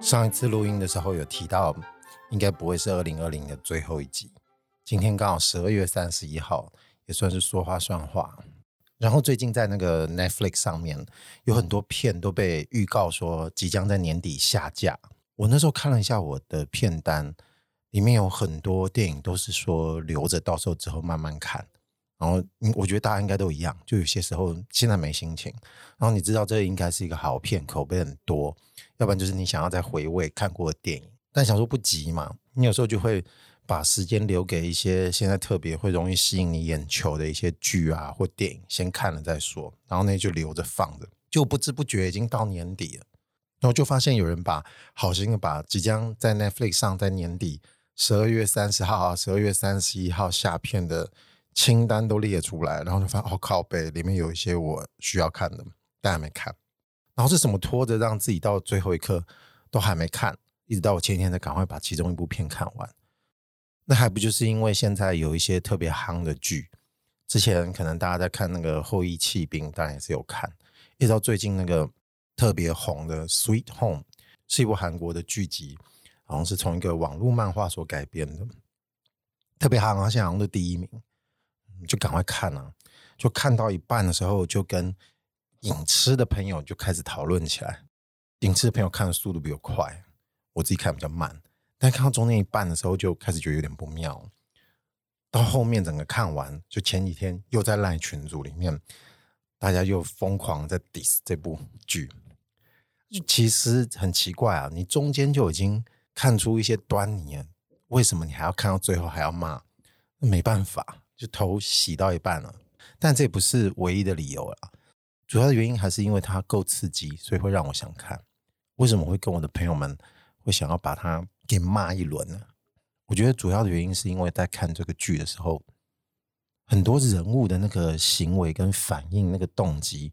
上一次录音的时候有提到，应该不会是二零二零的最后一集。今天刚好十二月三十一号，也算是说话算话。然后最近在那个 Netflix 上面有很多片都被预告说即将在年底下架。我那时候看了一下我的片单，里面有很多电影都是说留着到时候之后慢慢看。然后我觉得大家应该都一样，就有些时候现在没心情。然后你知道这应该是一个好片，口碑很多，要不然就是你想要再回味看过的电影，但想说不急嘛，你有时候就会。把时间留给一些现在特别会容易吸引你眼球的一些剧啊或电影，先看了再说。然后那就留着放着，就不知不觉已经到年底了。然后就发现有人把好心的把即将在 Netflix 上在年底十二月三十号啊、十二月三十一号下片的清单都列出来，然后就发现哦靠北，里面有一些我需要看的，但还没看。然后是什么拖着让自己到最后一刻都还没看，一直到我前天才赶快把其中一部片看完。那还不就是因为现在有一些特别夯的剧，之前可能大家在看那个《后翼弃兵》，当然也是有看，一直到最近那个特别红的《Sweet Home》，是一部韩国的剧集，好像是从一个网络漫画所改编的，特别好，好像是第一名，就赶快看啊！就看到一半的时候，就跟影痴的朋友就开始讨论起来，影痴的朋友看的速度比较快，我自己看比较慢。但看到中间一半的时候，就开始觉得有点不妙。到后面整个看完，就前几天又在赖群组里面，大家又疯狂在 diss 这部剧。其实很奇怪啊，你中间就已经看出一些端倪，为什么你还要看到最后还要骂？没办法，就头洗到一半了。但这也不是唯一的理由了，主要的原因还是因为它够刺激，所以会让我想看。为什么会跟我的朋友们会想要把它？给骂一轮呢？我觉得主要的原因是因为在看这个剧的时候，很多人物的那个行为跟反应、那个动机，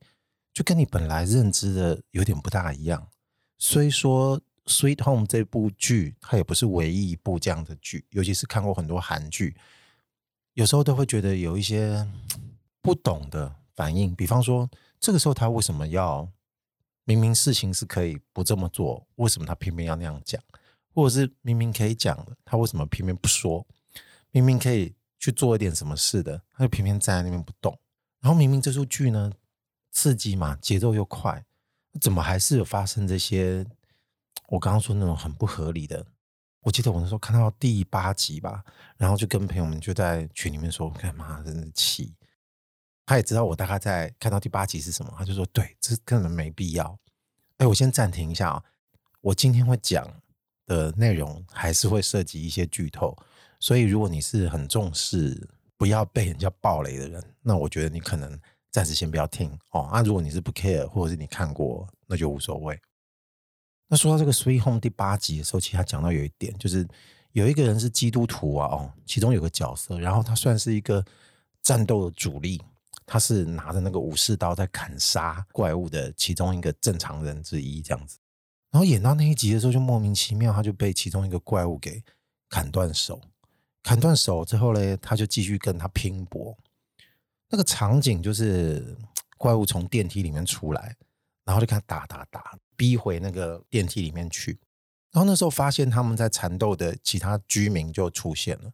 就跟你本来认知的有点不大一样。虽说《Sweet Home》这部剧它也不是唯一一部这样的剧，尤其是看过很多韩剧，有时候都会觉得有一些不懂的反应。比方说，这个时候他为什么要明明事情是可以不这么做，为什么他偏偏要那样讲？或者是明明可以讲的，他为什么偏偏不说？明明可以去做一点什么事的，他就偏偏站在那边不动。然后明明这出剧呢，刺激嘛，节奏又快，怎么还是有发生这些？我刚刚说那种很不合理的。我记得我那时候看到第八集吧，然后就跟朋友们就在群里面说：“干嘛？真的气！”他也知道我大概在看到第八集是什么，他就说：“对，这根本没必要。”哎，我先暂停一下啊，我今天会讲。的内容还是会涉及一些剧透，所以如果你是很重视不要被人家爆雷的人，那我觉得你可能暂时先不要听哦。那、如果你是不 care，或者是你看过，那就无所谓。那说到这个《Sweet Home》第八集的时候，其实他讲到有一点，就是有一个人是基督徒啊，哦，其中有个角色，然后他算是一个战斗的主力，他是拿着那个武士刀在砍杀怪物的其中一个正常人之一，这样子。然后演到那一集的时候，就莫名其妙，他就被其中一个怪物给砍断手。砍断手之后呢，他就继续跟他拼搏。那个场景就是 怪物从电梯里面出来，然后就看他打打打，逼回那个电梯里面去。然后那时候发现他们在缠斗的其他居民就出现了，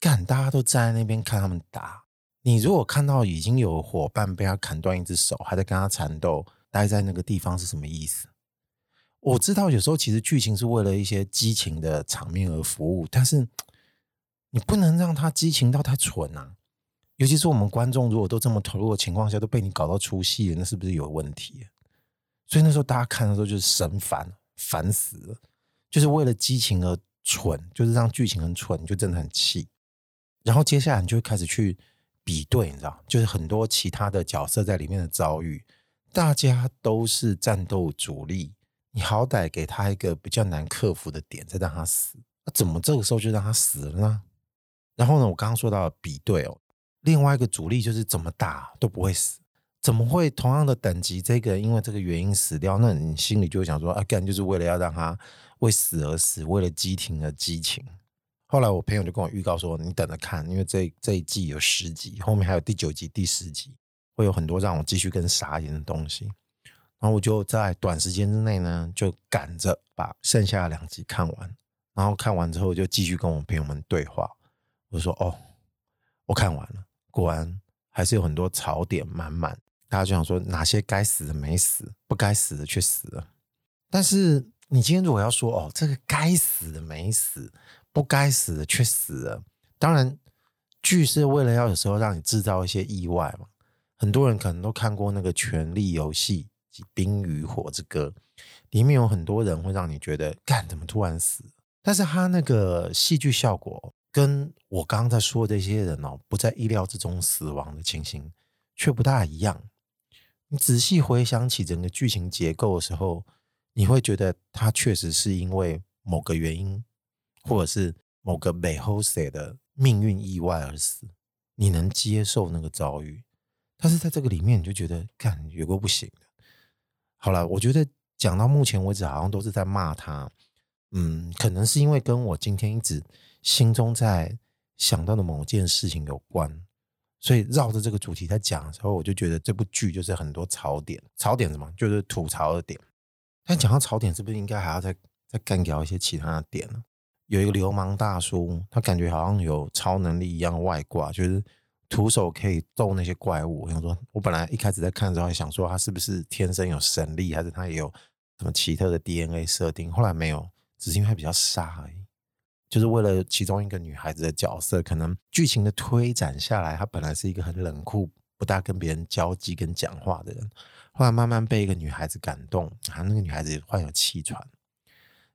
干，大家都站在那边看他们打。你如果看到已经有伙伴被他砍断一只手，还在跟他缠斗，待在那个地方是什么意思？我知道有时候其实剧情是为了一些激情的场面而服务，但是 你不能让它激情到太蠢啊！尤其是我们观众如果都这么投入的情况下，都被你搞到出戏了，那是不是有问题？所以那时候大家看的时候就是神烦，烦死了，就是为了激情而蠢，就是让剧情很蠢，就真的很气。然后接下来你就开始去比对，你知道，就是很多其他的角色在里面的遭遇，大家都是战斗主力。你好歹给他一个比较难克服的点，再让他死。那怎么这个时候就让他死了呢？然后呢，我刚刚说到比对哦，另外一个主力就是怎么打都不会死，怎么会同样的等级，这个因为这个原因死掉？那你心里就会想说啊，干就是为了要让他为死而死，为了激情而激情。后来我朋友就跟我预告说，你等着看，因为这这一季有十集，后面还有第九集、第十集，会有很多让我继续跟傻眼的东西。然后我就在短时间之内呢，就赶着把剩下的两集看完。然后看完之后，就继续跟我朋友们对话。我说：“哦，我看完了，果然还是有很多槽点满满。”大家就想说，哪些该死的没死，不该死的却死了。但是你今天如果要说哦，这个该死的没死，不该死的却死了，当然剧是为了要有时候让你制造一些意外嘛。很多人可能都看过那个《权力游戏》及《冰与火之歌》，里面有很多人会让你觉得，干怎么突然死？但是他那个戏剧效果，跟我刚刚在说的这些人哦，不在意料之中死亡的情形，却不大一样。你仔细回想起整个剧情结构的时候，你会觉得他确实是因为某个原因，或者是某个背后写的命运意外而死。你能接受那个遭遇，但是在这个里面，你就觉得干有个不行的。好了，我觉得讲到目前为止，好像都是在骂他。嗯，可能是因为跟我今天一直心中在想到的某件事情有关。所以绕着这个主题在讲的时候，我就觉得这部剧就是很多槽点，槽点什么就是吐槽的点。但讲到槽点，是不是应该还要再再干掉一些其他的点呢？有一个流氓大叔，他感觉好像有超能力一样外挂，就是徒手可以揍那些怪物。我想说，我本来一开始在看的时候还想说他是不是天生有神力，还是他也有什么奇特的 DNA 设定？后来没有，只是因为他比较傻而已。就是为了其中一个女孩子的角色，可能剧情的推展下来，她本来是一个很冷酷、不大跟别人交际跟讲话的人，后来慢慢被一个女孩子感动，啊，那个女孩子患有气喘，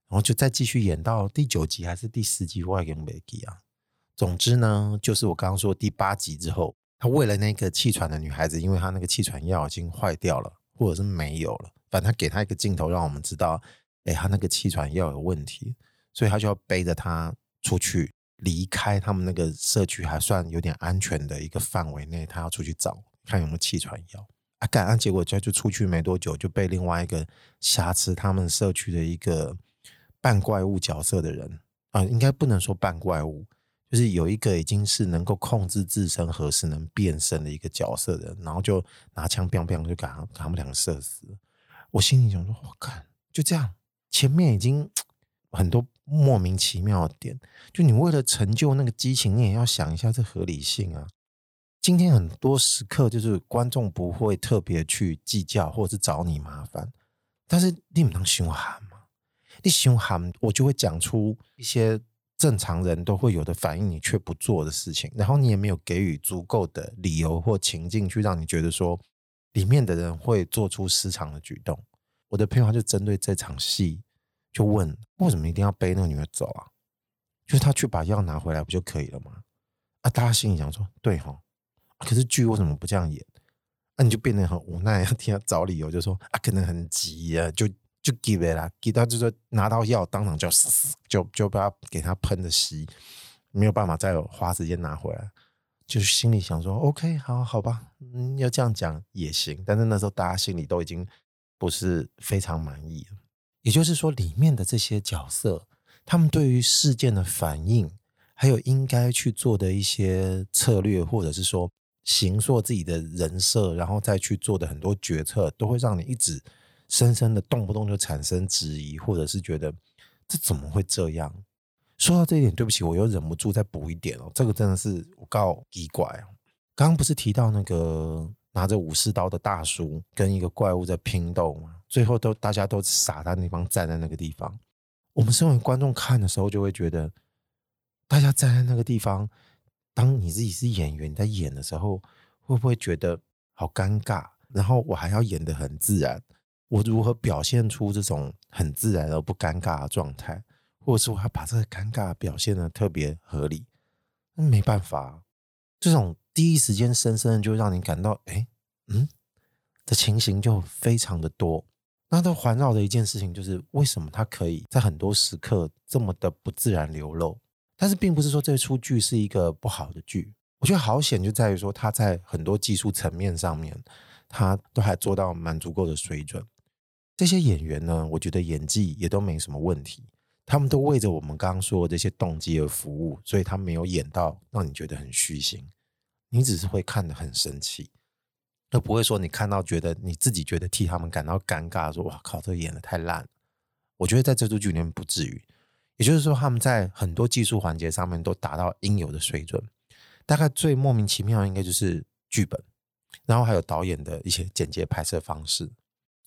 然后就再继续演到第九集还是第十集，我也没记啊。总之呢，就是我刚刚说第八集之后，他为了那个气喘的女孩子，因为她那个气喘药已经坏掉了，或者是没有了，反正他给她一个镜头，让我们知道，哎，她那个气喘药有问题。所以他就要背着他出去，离开他们那个社区还算有点安全的一个范围内，他要出去找看有没有气喘药啊。干啊，结果就就出去没多久，就被另外一个挟持他们社区的一个半怪物角色的人啊，应该不能说半怪物，就是有一个已经是能够控制自身何时能变身的一个角色的人，然后就拿枪砰砰就给他他们两个射死。我心里想说，我靠，就这样，前面已经很多。莫名其妙的点，就你为了成就那个激情，你也要想一下这合理性啊。今天很多时刻，就是观众不会特别去计较，或者是找你麻烦，但是你不能凶悍嘛？你凶悍，我就会讲出一些正常人都会有的反应，你却不做的事情，然后你也没有给予足够的理由或情境，去让你觉得说里面的人会做出失常的举动。我的朋友他就针对这场戏。就问为什么一定要背那个女的走啊？就是他去把药拿回来不就可以了吗？啊，大家心里想说对哈，可是剧为什么不这样演？那、啊、你就变得很无奈，要替他找理由，就说啊，可能很急啊，就就给了啦，给他就说拿到药当场就死，就就把他给他喷的稀，没有办法再花时间拿回来，就是心里想说 OK，好好吧，嗯，要这样讲也行，但是那时候大家心里都已经不是非常满意了。也就是说，里面的这些角色，他们对于事件的反应，还有应该去做的一些策略，或者是说形塑自己的人设，然后再去做的很多决策，都会让你一直深深的动不动就产生质疑，或者是觉得这怎么会这样？说到这一点，对不起，我又忍不住再补一点哦，这个真的是我告奇怪哦。刚刚不是提到那个拿着武士刀的大叔跟一个怪物在拼斗吗？最后都大家都傻在那方站在那个地方，我们身为观众看的时候就会觉得，大家站在那个地方，当你自己是演员在演的时候，会不会觉得好尴尬？然后我还要演得很自然，我如何表现出这种很自然而不尴尬的状态，或者是我要把这个尴尬表现的特别合理？那没办法，这种第一时间深深的就让你感到，哎，嗯，的情形就非常的多。那它环绕的一件事情就是，为什么它可以在很多时刻这么的不自然流露？但是并不是说这出剧是一个不好的剧。我觉得好险就在于说，它在很多技术层面上面，他都还做到蛮足够的水准。这些演员呢，我觉得演技也都没什么问题。他们都为着我们刚刚说的这些动机而服务，所以他没有演到让你觉得很虚心，你只是会看得很生气，都不会说你看到觉得你自己觉得替他们感到尴尬，说哇靠，这演得太烂。我觉得在这部剧里面不至于，也就是说他们在很多技术环节上面都达到应有的水准。大概最莫名其妙应该就是剧本，然后还有导演的一些剪接拍摄方式。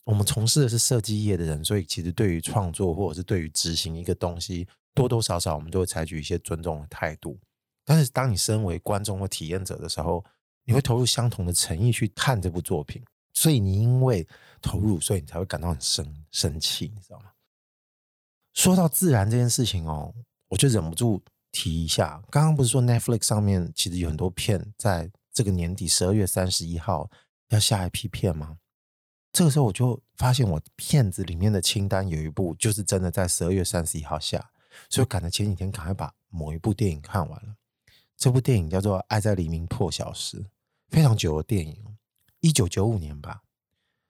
我们从事的是设计业的人，所以其实对于创作或者是对于执行一个东西，多多少少我们都会采取一些尊重的态度。但是当你身为观众或体验者的时候，你会投入相同的诚意去看这部作品，所以你因为投入，所以你才会感到很生生气，你知道吗？说到自然这件事情哦，我就忍不住提一下，刚刚不是说 Netflix 上面其实有很多片在这个年底十二月三十一号要下一批片吗？这个时候我就发现，我片子里面的清单有一部就是真的在十二月三十一号下，所以赶着前几天赶快把某一部电影看完了。这部电影叫做《爱在黎明破晓时》，非常久的电影，一九九五年吧。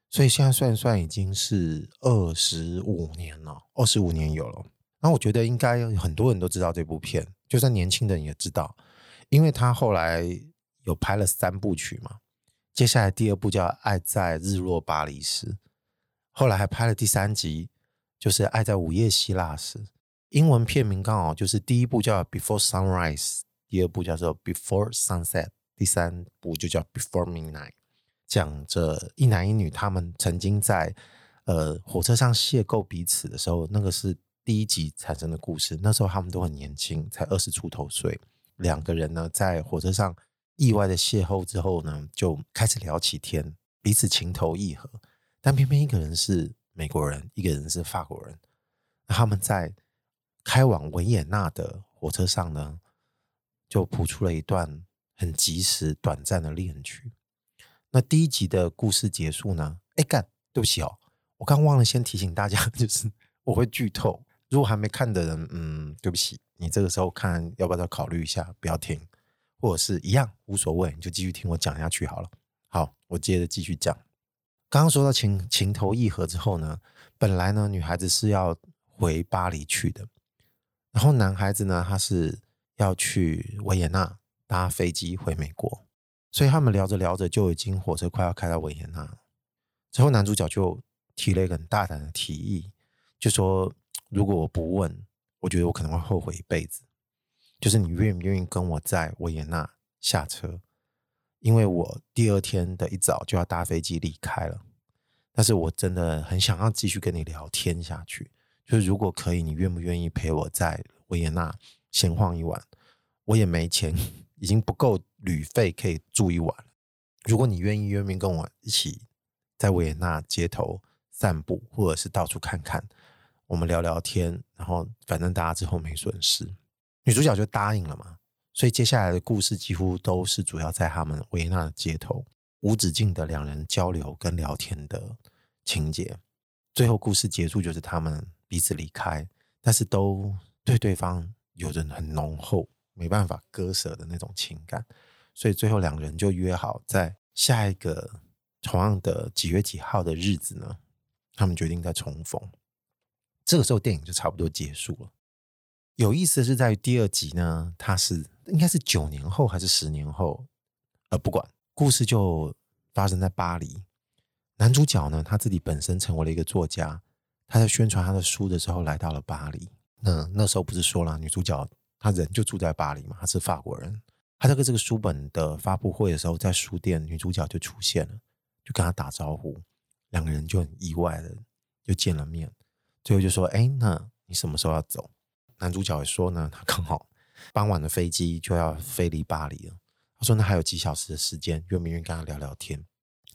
所以现在算算，已经是二十五年了，二十五年有了。那我觉得应该很多人都知道这部片，就算年轻的人也知道，因为他后来有拍了三部曲嘛。接下来第二部叫《爱在日落巴黎时》，后来还拍了第三集，就是《爱在午夜希腊时》。英文片名刚好就是第一部叫《Before Sunrise》，第二部叫做《Before Sunset》，第三部就叫《Before Midnight》，讲着一男一女他们曾经在呃火车上邂逅彼此的时候，那个是第一集产生的故事。那时候他们都很年轻，才二十出头岁，两个人呢在火车上。意外的邂逅之后呢，就开始聊起天，彼此情投意合。但偏偏一个人是美国人，一个人是法国人。他们在开往维也纳的火车上呢，就谱出了一段很及时、短暂的恋曲。那第一集的故事结束呢？哎，干，对不起哦，我刚忘了先提醒大家，就是我会剧透。如果还没看的人，嗯，对不起，你这个时候看要不要再考虑一下，不要听。或者是一样无所谓，你就继续听我讲下去好了。好，我接着继续讲。刚刚说到情情投意合之后呢，本来呢女孩子是要回巴黎去的，然后男孩子呢他是要去维也纳搭飞机回美国，所以他们聊着聊着就已经火车快要开到维也纳了。之后男主角就提了一个很大胆的提议，就说如果我不问，我觉得我可能会后悔一辈子。就是你愿不愿意跟我在维也纳下车？因为我第二天的一早就要搭飞机离开了。但是我真的很想要继续跟你聊天下去。就是如果可以，你愿不愿意陪我在维也纳闲晃一晚？我也没钱，已经不够旅费可以住一晚。如果你愿意，愿不愿意跟我一起在维也纳街头散步，或者是到处看看，我们聊聊天，然后反正大家之后没损失。女主角就答应了嘛，所以接下来的故事几乎都是主要在他们维也纳的街头无止境的两人交流跟聊天的情节。最后故事结束就是他们彼此离开，但是都对对方有着很浓厚、没办法割舍的那种情感，所以最后两人就约好在下一个同样的几月几号的日子呢，他们决定再重逢。这个时候电影就差不多结束了。有意思的是，在第二集呢，他是应该是九年后还是十年后？呃，不管，故事就发生在巴黎。男主角呢，他自己本身成为了一个作家，他在宣传他的书的时候来到了巴黎。那那时候不是说了，女主角他人就住在巴黎嘛，他是法国人。他在跟这个书本的发布会的时候，在书店，女主角就出现了，就跟他打招呼，两个人就很意外的就见了面。最后就说：“哎，那你什么时候要走？”男主角也说呢，他刚好傍晚的飞机就要飞离巴黎了。他说：“那还有几小时的时间，愿不愿意跟他聊聊天？”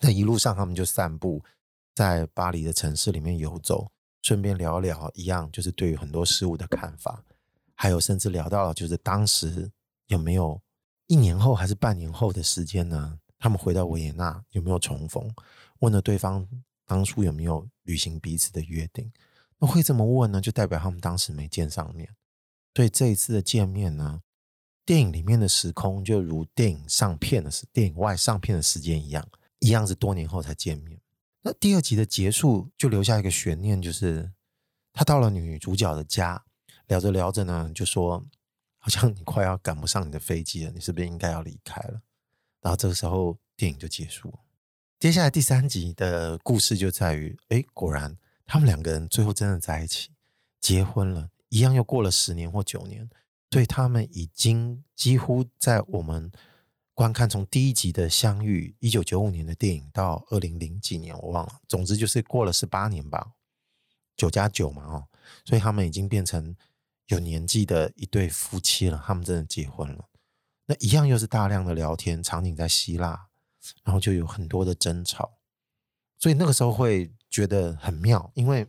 那一路上他们就散步，在巴黎的城市里面游走，顺便聊聊一样，就是对于很多事物的看法，还有甚至聊到了就是当时有没有一年后还是半年后的时间呢？他们回到维也纳有没有重逢？问了对方当初有没有履行彼此的约定。那会这么问呢？就代表他们当时没见上面。所以这一次的见面呢，电影里面的时空就如电影上片的时，电影外上片的时间一样，一样是多年后才见面。那第二集的结束就留下一个悬念，就是他到了女主角的家，聊着聊着呢，就说好像你快要赶不上你的飞机了，你是不是应该要离开了？然后这个时候电影就结束了。接下来第三集的故事就在于，哎，果然他们两个人最后真的在一起，结婚了，一样又过了十年或九年，对他们已经几乎在我们。观看从第一集的相遇，一九九五年的电影到二零零几年，我忘了。总之就是过了十八年吧，九加九嘛，哦，所以他们已经变成有年纪的一对夫妻了。他们真的结婚了，那一样又是大量的聊天，场景在希腊，然后就有很多的争吵，所以那个时候会觉得很妙，因为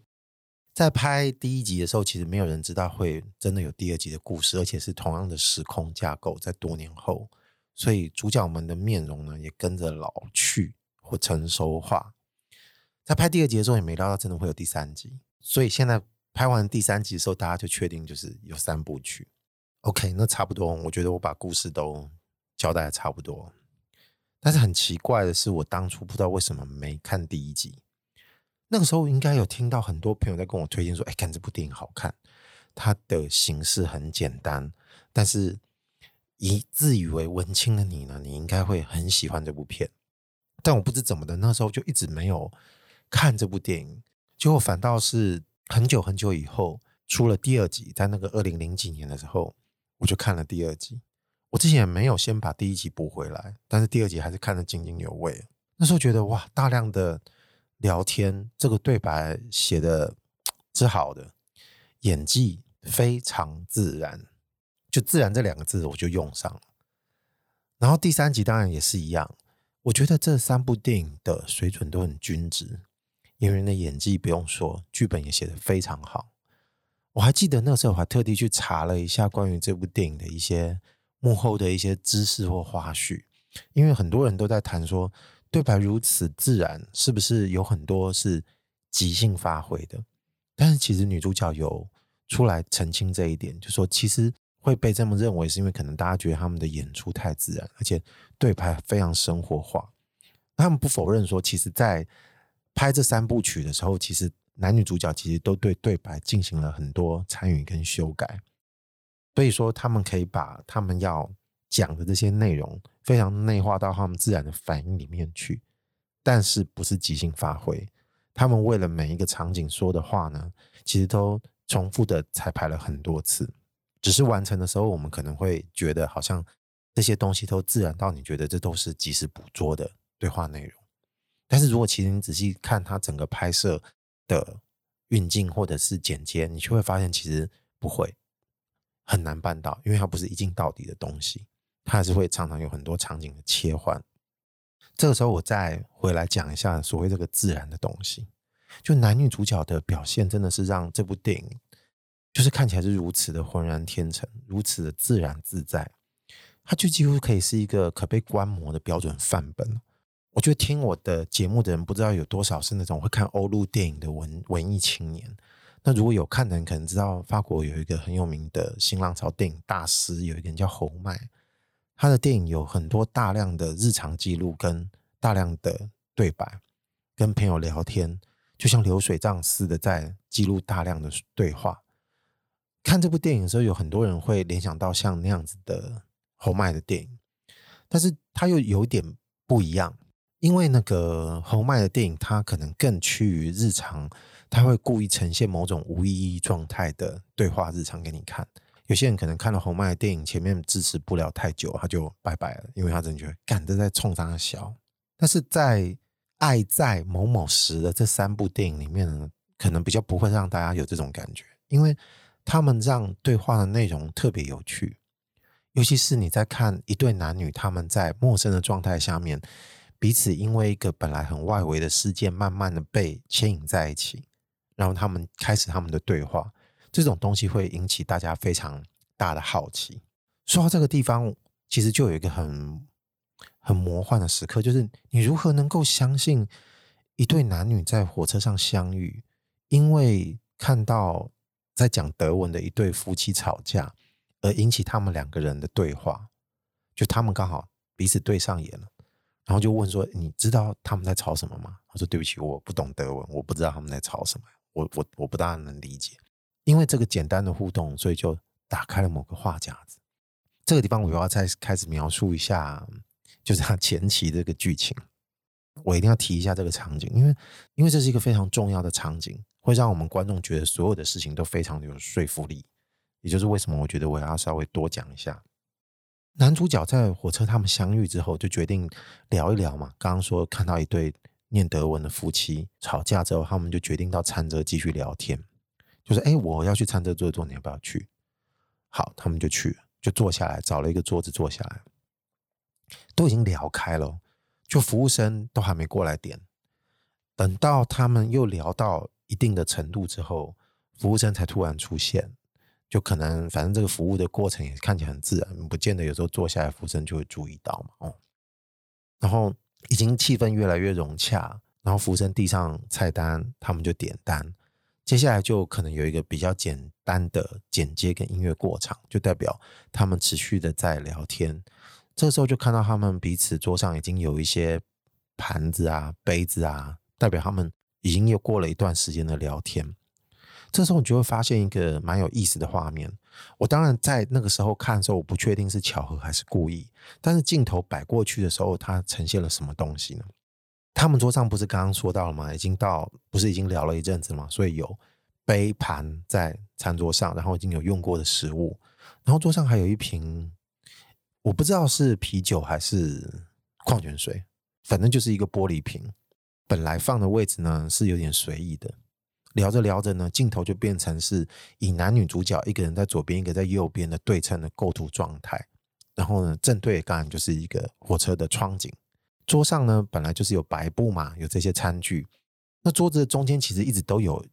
在拍第一集的时候，其实没有人知道会真的有第二集的故事，而且是同样的时空架构，在多年后。所以主角们的面容呢，也跟着老去或成熟化。在拍第二集的时候，也没料到真的会有第三集。所以现在拍完第三集的时候，大家就确定就是有三部曲。OK，那差不多，我觉得我把故事都交代的差不多。但是很奇怪的是，我当初不知道为什么没看第一集。那个时候应该有听到很多朋友在跟我推荐说：“哎，看这部电影好看，它的形式很简单，但是。”以自以为文青的你呢，你应该会很喜欢这部片，但我不知怎么的，那时候就一直没有看这部电影，结果反倒是很久很久以后出了第二集，在那个二零零几年的时候，我就看了第二集。我之前也没有先把第一集补回来，但是第二集还是看得津津有味。那时候觉得哇，大量的聊天，这个对白写的是好的，演技非常自然。就自然这两个字我就用上了，然后第三集当然也是一样。我觉得这三部电影的水准都很均值，演员的演技不用说，剧本也写得非常好。我还记得那时候我还特地去查了一下关于这部电影的一些幕后的一些知识或花絮，因为很多人都在谈说对白如此自然，是不是有很多是即兴发挥的？但是其实女主角有出来澄清这一点，就说其实。会被这么认为，是因为可能大家觉得他们的演出太自然，而且对白非常生活化。他们不否认说，其实，在拍这三部曲的时候，其实男女主角其实都对对白进行了很多参与跟修改。所以说，他们可以把他们要讲的这些内容非常内化到他们自然的反应里面去，但是不是即兴发挥。他们为了每一个场景说的话呢，其实都重复的彩排了很多次。只是完成的时候，我们可能会觉得好像这些东西都自然到你觉得这都是即时捕捉的对话内容。但是如果其实你仔细看它整个拍摄的运镜或者是剪接，你就会发现其实不会很难办到，因为它不是一镜到底的东西，它还是会常常有很多场景的切换。这个时候我再回来讲一下所谓这个自然的东西，就男女主角的表现真的是让这部电影。就是看起来是如此的浑然天成，如此的自然自在，它就几乎可以是一个可被观摩的标准范本。我觉得听我的节目的人不知道有多少是那种会看欧陆电影的文文艺青年。那如果有看的人，可能知道法国有一个很有名的新浪潮电影大师，有一个人叫侯麦，他的电影有很多大量的日常记录跟大量的对白，跟朋友聊天，就像流水账似的在记录大量的对话。看这部电影的时候，有很多人会联想到像那样子的侯麦的电影，但是他又有点不一样，因为那个侯麦的电影，他可能更趋于日常，他会故意呈现某种无意义状态的对话日常给你看。有些人可能看了侯麦的电影，前面支持不了太久，他就拜拜了，因为他真觉得干这在冲他笑。但是在《爱在某某时》的这三部电影里面呢，可能比较不会让大家有这种感觉，因为。他们让对话的内容特别有趣，尤其是你在看一对男女，他们在陌生的状态下面，彼此因为一个本来很外围的事件，慢慢的被牵引在一起，然后他们开始他们的对话，这种东西会引起大家非常大的好奇。说到这个地方，其实就有一个很很魔幻的时刻，就是你如何能够相信一对男女在火车上相遇，因为看到。在讲德文的一对夫妻吵架，而引起他们两个人的对话，就他们刚好彼此对上眼了，然后就问说：“你知道他们在吵什么吗？”他说：“对不起，我不懂德文，我不知道他们在吵什么，我我我不大能理解。”因为这个简单的互动，所以就打开了某个话匣子。这个地方我又要再开始描述一下，就是他前期这个剧情。我一定要提一下这个场景，因为因为这是一个非常重要的场景，会让我们观众觉得所有的事情都非常有说服力。也就是为什么我觉得我要稍微多讲一下。男主角在火车他们相遇之后，就决定聊一聊嘛。刚刚说看到一对念德文的夫妻吵架之后，他们就决定到餐车继续聊天。就是哎，我要去餐车坐一坐，你要不要去？好，他们就去，就坐下来，找了一个桌子坐下来，都已经聊开了。就服务生都还没过来点，等到他们又聊到一定的程度之后，服务生才突然出现。就可能反正这个服务的过程也看起来很自然，不见得有时候坐下来服务生就会注意到嘛。哦，然后已经气氛越来越融洽，然后服务生递上菜单，他们就点单。接下来就可能有一个比较简单的剪接跟音乐过场，就代表他们持续的在聊天。这时候就看到他们彼此桌上已经有一些盘子啊、杯子啊，代表他们已经又过了一段时间的聊天。这时候你就会发现一个蛮有意思的画面。我当然在那个时候看的时候，我不确定是巧合还是故意，但是镜头摆过去的时候，它呈现了什么东西呢？他们桌上不是刚刚说到了吗？已经到，不是已经聊了一阵子吗？所以有杯盘在餐桌上，然后已经有用过的食物，然后桌上还有一瓶。我不知道是啤酒还是矿泉水，反正就是一个玻璃瓶。本来放的位置呢是有点随意的，聊着聊着呢，镜头就变成是以男女主角一个人在左边，一个在右边的对称的构图状态。然后呢，正对当然就是一个火车的窗景。桌上呢本来就是有白布嘛，有这些餐具。那桌子的中间其实一直都有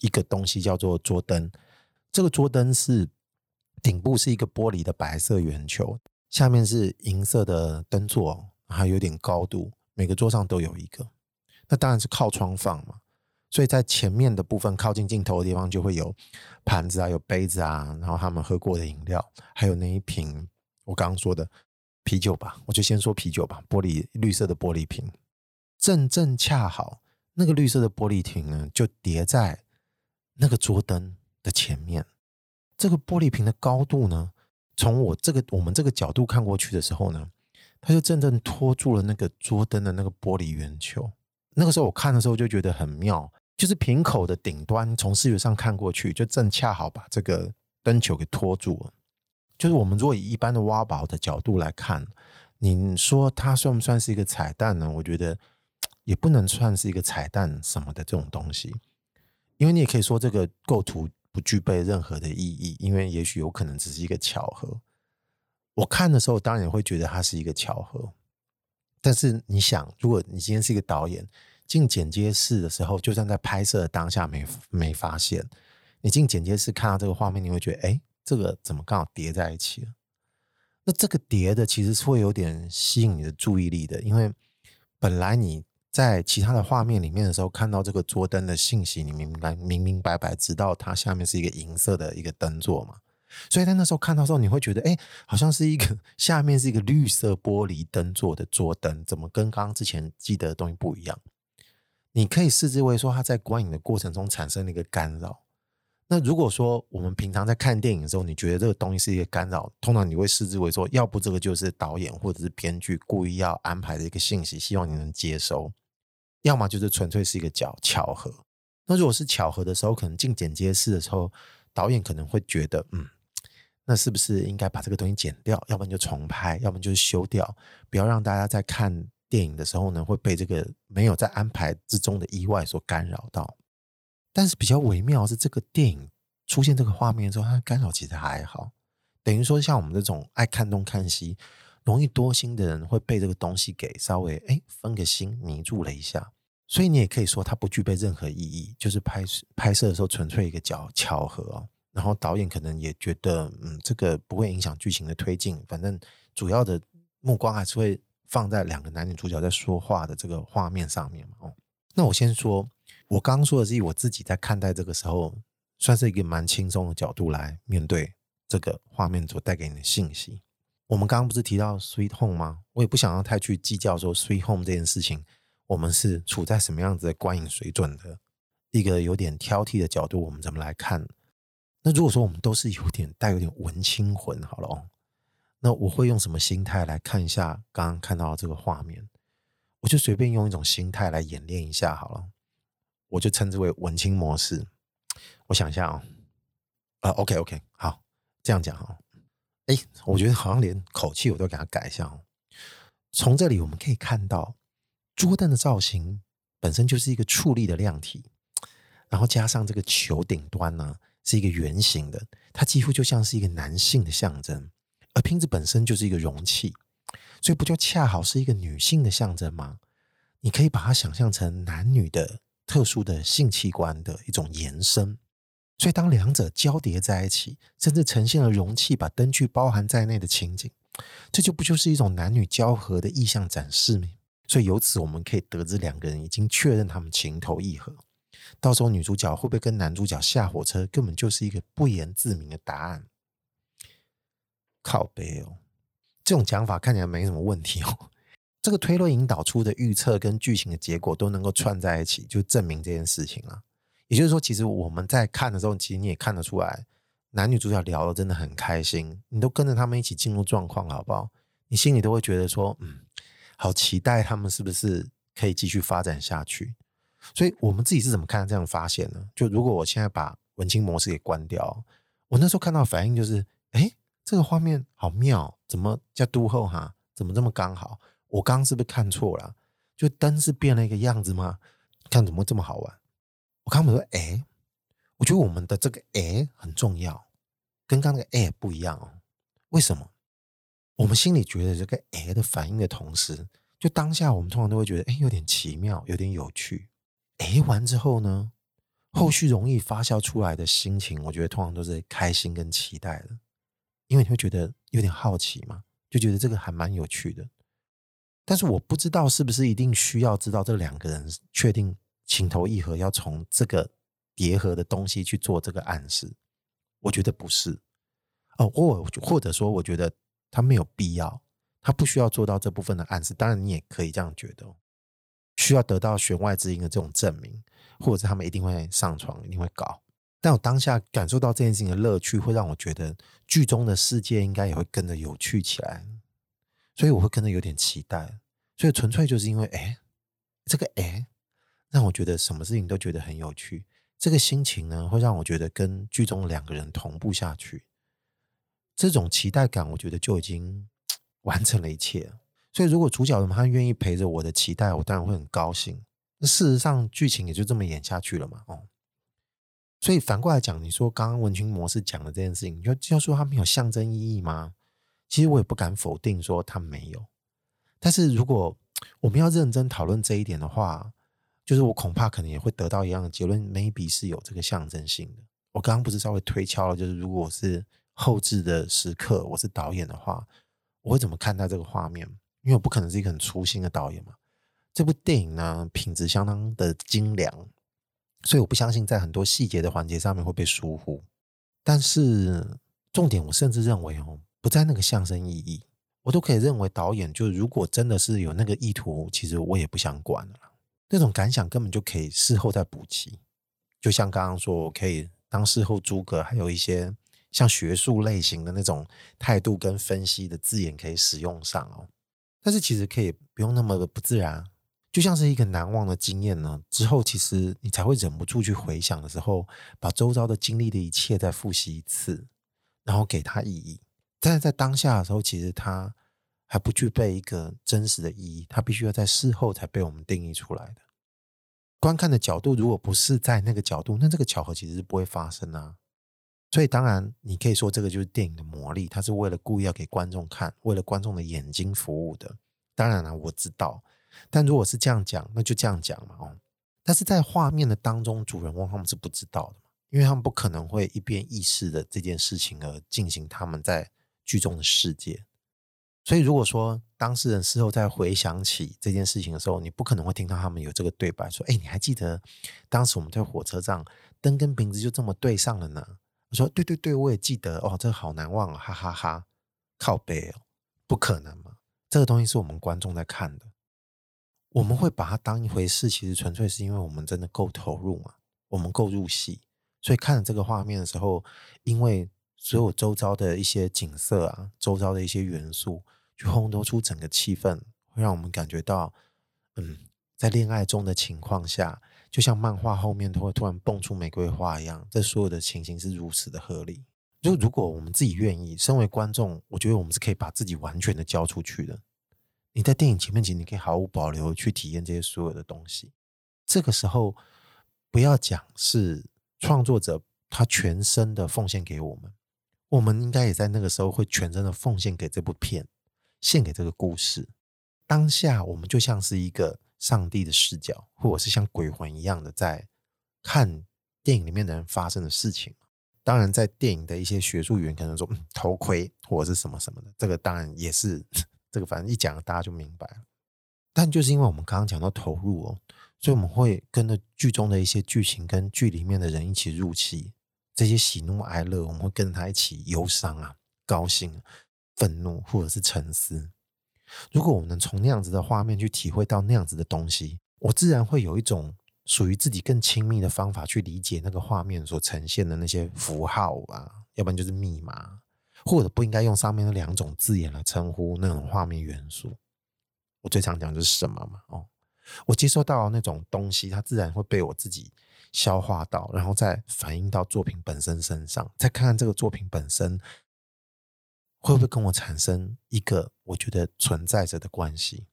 一个东西叫做桌灯。这个桌灯是顶部是一个玻璃的白色圆球。下面是银色的灯座，还有点高度，每个桌上都有一个。那当然是靠窗放嘛，所以在前面的部分靠近镜头的地方就会有盘子啊，有杯子啊，然后他们喝过的饮料，还有那一瓶我刚刚说的啤酒吧，我就先说啤酒吧，玻璃绿色的玻璃瓶，正正恰好那个绿色的玻璃瓶呢，就叠在那个桌灯的前面，这个玻璃瓶的高度呢，从我这个我们这个角度看过去的时候呢，他就真正托住了那个桌灯的那个玻璃圆球。那个时候我看的时候就觉得很妙，就是瓶口的顶端从视觉上看过去，就正恰好把这个灯球给托住了。就是我们如果以一般的挖宝的角度来看，你说它算不算是一个彩蛋呢？我觉得也不能算是一个彩蛋什么的这种东西，因为你也可以说这个构图。不具备任何的意义，因为也许有可能只是一个巧合。我看的时候当然也会觉得它是一个巧合，但是你想，如果你今天是一个导演，进剪接室的时候，就算在拍摄的当下没没发现，你进剪接室看到这个画面，你会觉得，哎，这个怎么刚好叠在一起了？那这个叠的其实是会有点吸引你的注意力的，因为本来你。在其他的画面里面的时候，看到这个桌灯的信息，你明白明明白白知道它下面是一个银色的一个灯座嘛？所以在那时候看到时候，你会觉得，哎，好像是一个 下面是一个绿色玻璃灯座的桌灯，怎么跟刚刚之前记得的东西不一样？你可以视之为说，他在观影的过程中产生了一个干扰。那如果说我们平常在看电影的时候，你觉得这个东西是一个干扰，通常你会视之为说，要不这个就是导演或者是编剧故意要安排的一个信息，希望你能接收。要么就是纯粹是一个巧巧合。那如果是巧合的时候，可能进剪接室的时候，导演可能会觉得，嗯，那是不是应该把这个东西剪掉？要不然就重拍，要不然就是修掉，不要让大家在看电影的时候呢，会被这个没有在安排之中的意外所干扰到。但是比较微妙是，这个电影出现这个画面之后，它干扰其实还好，等于说像我们这种爱看东看西。容易多心的人会被这个东西给稍微哎分个心迷住了一下，所以你也可以说它不具备任何意义，就是拍拍摄的时候纯粹一个巧巧合。然后导演可能也觉得嗯这个不会影响剧情的推进，反正主要的目光还是会放在两个男女主角在说话的这个画面上面嘛哦。那我先说，我刚刚说的是我自己在看待这个时候，算是一个蛮轻松的角度来面对这个画面所带给你的信息。我们刚刚不是提到 Sweet Home 吗？我也不想要太去计较说 Sweet Home 这件事情，我们是处在什么样子的观影水准的一个有点挑剔的角度，我们怎么来看？那如果说我们都是有点带有点文青魂，好了哦，那我会用什么心态来看一下刚刚看到的这个画面？我就随便用一种心态来演练一下好了，我就称之为文青模式。我想一下哦，啊，OK OK，好，这样讲哈。哎，我觉得好像连口气我都给他改一下哦。从这里我们可以看到桌凳的造型本身就是一个矗立的量体，然后加上这个球顶端呢是一个圆形的，它几乎就像是一个男性的象征，而瓶子本身就是一个容器。所以不就恰好是一个女性的象征吗？你可以把它想象成男女的特殊的性器官的一种延伸。所以当两者交叠在一起，甚至呈现了容器把灯具包含在内的情景，这就不就是一种男女交合的意象展示吗？所以由此我们可以得知，两个人已经确认他们情投意合。到时候女主角会不会跟男主角下火车，根本就是一个不言自明的答案。靠背哦。这种讲法看起来没什么问题哦。这个推论引导出的预测跟剧情的结果都能够串在一起，就证明这件事情了。也就是说，其实我们在看的时候，其实你也看得出来，男女主角聊得真的很开心，你都跟着他们一起进入状况，好不好？你心里都会觉得说，嗯，好期待他们是不是可以继续发展下去。所以我们自己是怎么看这样发现呢？就如果我现在把文青模式给关掉，我那时候看到反应就是，哎。这个画面好妙，怎么叫都后哈？怎么这么刚好？我刚刚是不是看错了？就灯是变了一个样子吗？看怎么这么好玩？我刚刚说，哎，我觉得我们的这个哎很重要，跟刚刚那个哎不一样哦。为什么？我们心里觉得这个哎的反应的同时，就当下我们通常都会觉得，哎，有点奇妙，有点有趣。哎，完之后呢，后续容易发酵出来的心情，我觉得通常都是开心跟期待的。因为你会觉得有点好奇嘛，就觉得这个还蛮有趣的。但是我不知道是不是一定需要知道这两个人确定情投意合，要从这个叠合的东西去做这个暗示。我觉得不是哦，或或者说，我觉得他没有必要，他不需要做到这部分的暗示。当然，你也可以这样觉得，需要得到弦外之音的这种证明，或者是他们一定会上床，一定会搞。但我当下感受到这件事情的乐趣，会让我觉得剧中的世界应该也会跟着有趣起来，所以我会跟着有点期待。所以纯粹就是因为，哎，这个哎，让我觉得什么事情都觉得很有趣。这个心情呢，会让我觉得跟剧中两个人同步下去。这种期待感，我觉得就已经 完成了一切。所以如果主角他愿意陪着我的期待，我当然会很高兴。那事实上，剧情也就这么演下去了嘛。哦。所以反过来讲，你说刚刚文群模式讲的这件事情，你就要说它没有象征意义吗？其实我也不敢否定说它没有。但是如果我们要认真讨论这一点的话，就是我恐怕可能也会得到一样的结论，maybe 是有这个象征性的。我刚刚不是稍微推敲了，就是如果我是后置的时刻，我是导演的话，我会怎么看待这个画面？因为我不可能是一个很粗心的导演嘛。这部电影呢，品质相当的精良。所以我不相信在很多细节的环节上面会被疏忽，但是重点我甚至认为哦，不在那个象征意义，我都可以认为导演就如果真的是有那个意图，其实我也不想管了。那种感想根本就可以事后再补齐，就像刚刚说，我可以当事后诸葛，还有一些像学术类型的那种态度跟分析的字眼可以使用上哦，但是其实可以不用那么的不自然。就像是一个难忘的经验呢，之后其实你才会忍不住去回想的时候，把周遭的经历的一切再复习一次，然后给它意义。但是在当下的时候，其实它还不具备一个真实的意义，它必须要在事后才被我们定义出来的。观看的角度如果不是在那个角度，那这个巧合其实是不会发生啊。所以当然，你可以说这个就是电影的魔力，它是为了故意要给观众看，为了观众的眼睛服务的。当然了，我知道。但如果是这样讲，那就这样讲嘛哦。但是在画面的当中，主人翁他们是不知道的嘛，因为他们不可能会一边意识的这件事情而进行他们在剧中的世界。所以如果说当事人事后再回想起这件事情的时候，你不可能会听到他们有这个对白说：“哎，你还记得当时我们在火车上灯跟瓶子就这么对上了呢？”我说：“对对对，我也记得哦，这好难忘啊，哈哈哈，靠北哦。”不可能嘛？这个东西是我们观众在看的，我们会把它当一回事，其实纯粹是因为我们真的够投入嘛，我们够入戏，所以看着这个画面的时候，因为所有周遭的一些景色啊，周遭的一些元素，去烘托出整个气氛，会让我们感觉到，嗯，在恋爱中的情况下。就像漫画后面都会突然蹦出玫瑰花一样，这所有的情形是如此的合理。就如果我们自己愿意，身为观众，我觉得我们是可以把自己完全的交出去的。你在电影前面，其实你可以毫无保留去体验这些所有的东西。这个时候，不要讲是创作者他全身的奉献给我们，我们应该也在那个时候会全身的奉献给这部片，献给这个故事。当下，我们就像是一个。上帝的视角，或者是像鬼魂一样的在看电影里面的人发生的事情。当然，在电影的一些学术语言可能说、头盔或者是什么什么的，这个当然也是这个，反正一讲大家就明白了。但就是因为我们刚刚讲到投入哦，所以我们会跟着剧中的一些剧情跟剧里面的人一起入戏，这些喜怒哀乐，我们会跟着他一起忧伤啊、高兴、愤怒或者是沉思。如果我们能从那样子的画面去体会到那样子的东西，我自然会有一种属于自己更亲密的方法去理解那个画面所呈现的那些符号啊，要不然就是密码，或者不应该用上面的两种字眼来称呼那种画面元素。我最常讲的是什么嘛？哦，我接收到那种东西，它自然会被我自己消化到，然后再反映到作品本身身上，再看看这个作品本身。会不会跟我产生一个我觉得存在着的关系，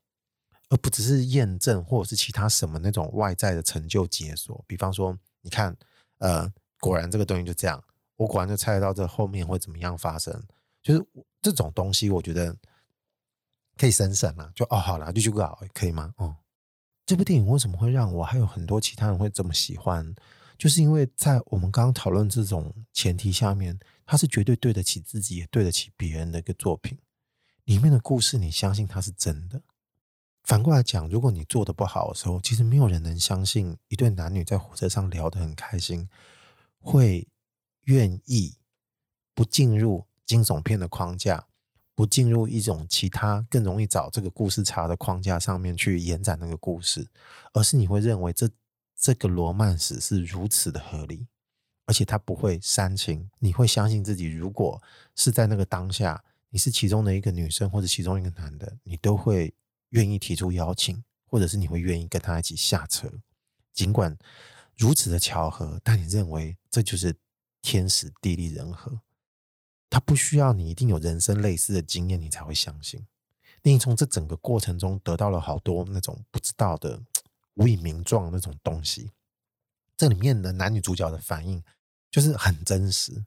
而不只是验证或者是其他什么那种外在的成就解锁？比方说，你看，呃，果然这个东西就这样，我果然就猜得到这后面会怎么样发生。就是这种东西，我觉得可以省省了。就哦，好了，就去搞，可以吗？哦，这部电影为什么会让我还有很多其他人会这么喜欢？就是因为在我们刚刚讨论这种前提下面。它是绝对对得起自己，也对得起别人的一个作品。里面的故事，你相信它是真的。反过来讲，如果你做的不好的时候，其实没有人能相信一对男女在火车上聊得很开心，会愿意不进入惊悚片的框架，不进入一种其他更容易找这个故事差的框架上面去延展那个故事，而是你会认为这这个罗曼史是如此的合理。而且他不会煽情，你会相信自己。如果是在那个当下，你是其中的一个女生或者其中一个男的，你都会愿意提出邀请，或者是你会愿意跟他一起下车。尽管如此的巧合，但你认为这就是天时地利人和。他不需要你一定有人生类似的经验，你才会相信。你从这整个过程中得到了好多那种不知道的无以名状那种东西。这里面的男女主角的反应。就是很真实，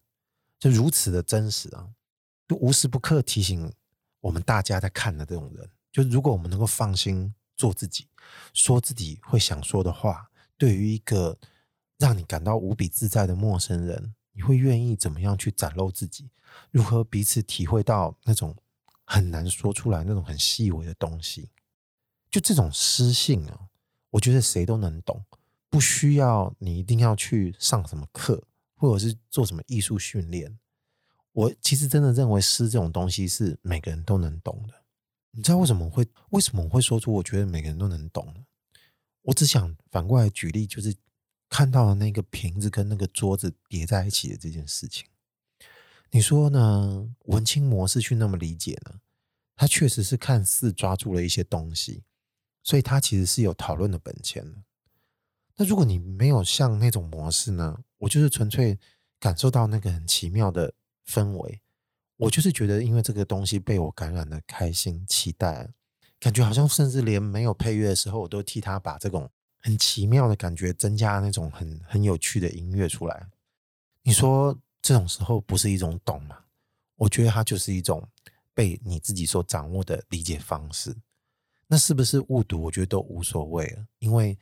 就如此的真实啊！就无时不刻提醒我们大家在看的这种人，就是如果我们能够放心做自己，说自己会想说的话，对于一个让你感到无比自在的陌生人，你会愿意怎么样去展露自己？如何彼此体会到那种很难说出来那种很细微的东西？就这种诗性啊，我觉得谁都能懂，不需要你一定要去上什么课。或者是做什么艺术训练，我其实真的认为诗这种东西是每个人都能懂的。你知道为什么会为什么我会说出我觉得每个人都能懂呢？我只想反过来举例，就是看到了那个瓶子跟那个桌子叠在一起的这件事情。你说呢？文青模式去那么理解呢？他确实是看似抓住了一些东西，所以他其实是有讨论的本钱的。那如果你没有像那种模式呢？我就是纯粹感受到那个很奇妙的氛围，我就是觉得因为这个东西被我感染的开心、期待，感觉好像甚至连没有配乐的时候，我都替他把这种很奇妙的感觉增加那种很很有趣的音乐出来。你说这种时候不是一种懂吗？我觉得它就是一种被你自己所掌握的理解方式。那是不是误读？我觉得都无所谓了，因为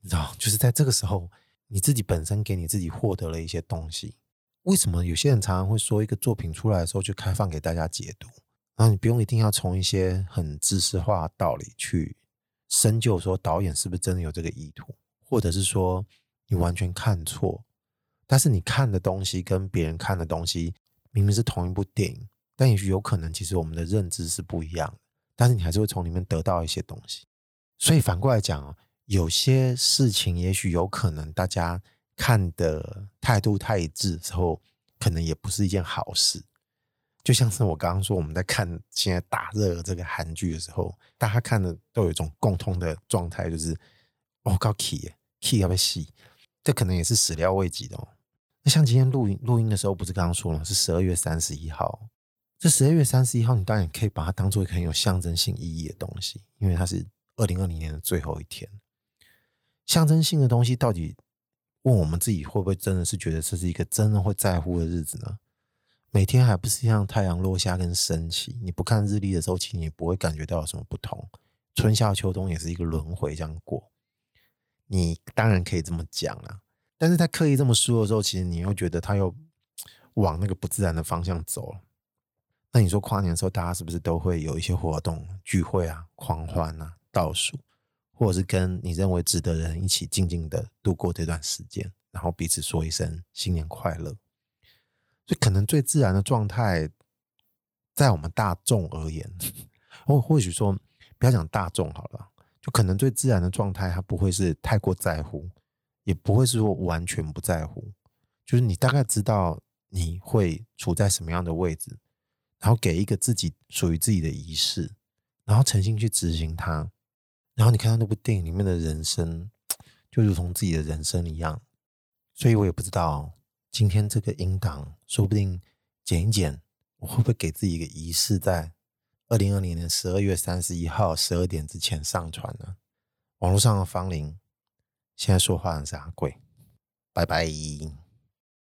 你知道，就是在这个时候。你自己本身给你自己获得了一些东西，为什么有些人常常会说一个作品出来的时候就开放给大家解读？然后你不用一定要从一些很知识化的道理去深究说导演是不是真的有这个意图，或者是说你完全看错，但是你看的东西跟别人看的东西明明是同一部电影，但也许有可能，其实我们的认知是不一样的，但是你还是会从里面得到一些东西。所以反过来讲，有些事情也许有可能大家看的态度太一致之后，可能也不是一件好事。就像是我刚刚说，我们在看现在大热这个韩剧的时候，大家看的都有一种共通的状态，就是我靠 key key 要不要洗？这可能也是始料未及的哦。那像今天录音录音的时候，不是刚刚说了，是十二月三十一号。这十二月三十一号，你当然可以把它当做一个很有象征性意义的东西，因为它是二零二零年的最后一天。象征性的东西，到底问我们自己会不会真的是觉得这是一个真的会在乎的日子呢？每天还不是像，太阳落下跟升起。你不看日历的时候，其实你也不会感觉到有什么不同。春夏秋冬也是一个轮回这样过。你当然可以这么讲啊，但是他刻意这么说的时候，其实你又觉得他又往那个不自然的方向走了。那你说跨年的时候，大家是不是都会有一些活动、聚会啊、狂欢啊、倒数，或者是跟你认为值得的人一起静静的度过这段时间，然后彼此说一声新年快乐？所以，可能最自然的状态，在我们大众而言，或或许说，不要讲大众好了，就可能最自然的状态，它不会是太过在乎，也不会是说完全不在乎，就是你大概知道你会处在什么样的位置，然后给一个自己属于自己的仪式，然后诚心去执行它，然后你看到那部电影里面的人生，就如同自己的人生一样，所以我也不知道。今天这个音档，说不定剪一剪，我会不会给自己一个仪式，在二零二零年十二月三十一号十二点之前上传呢？网络上的芳龄，现在说话很是阿贵，拜拜。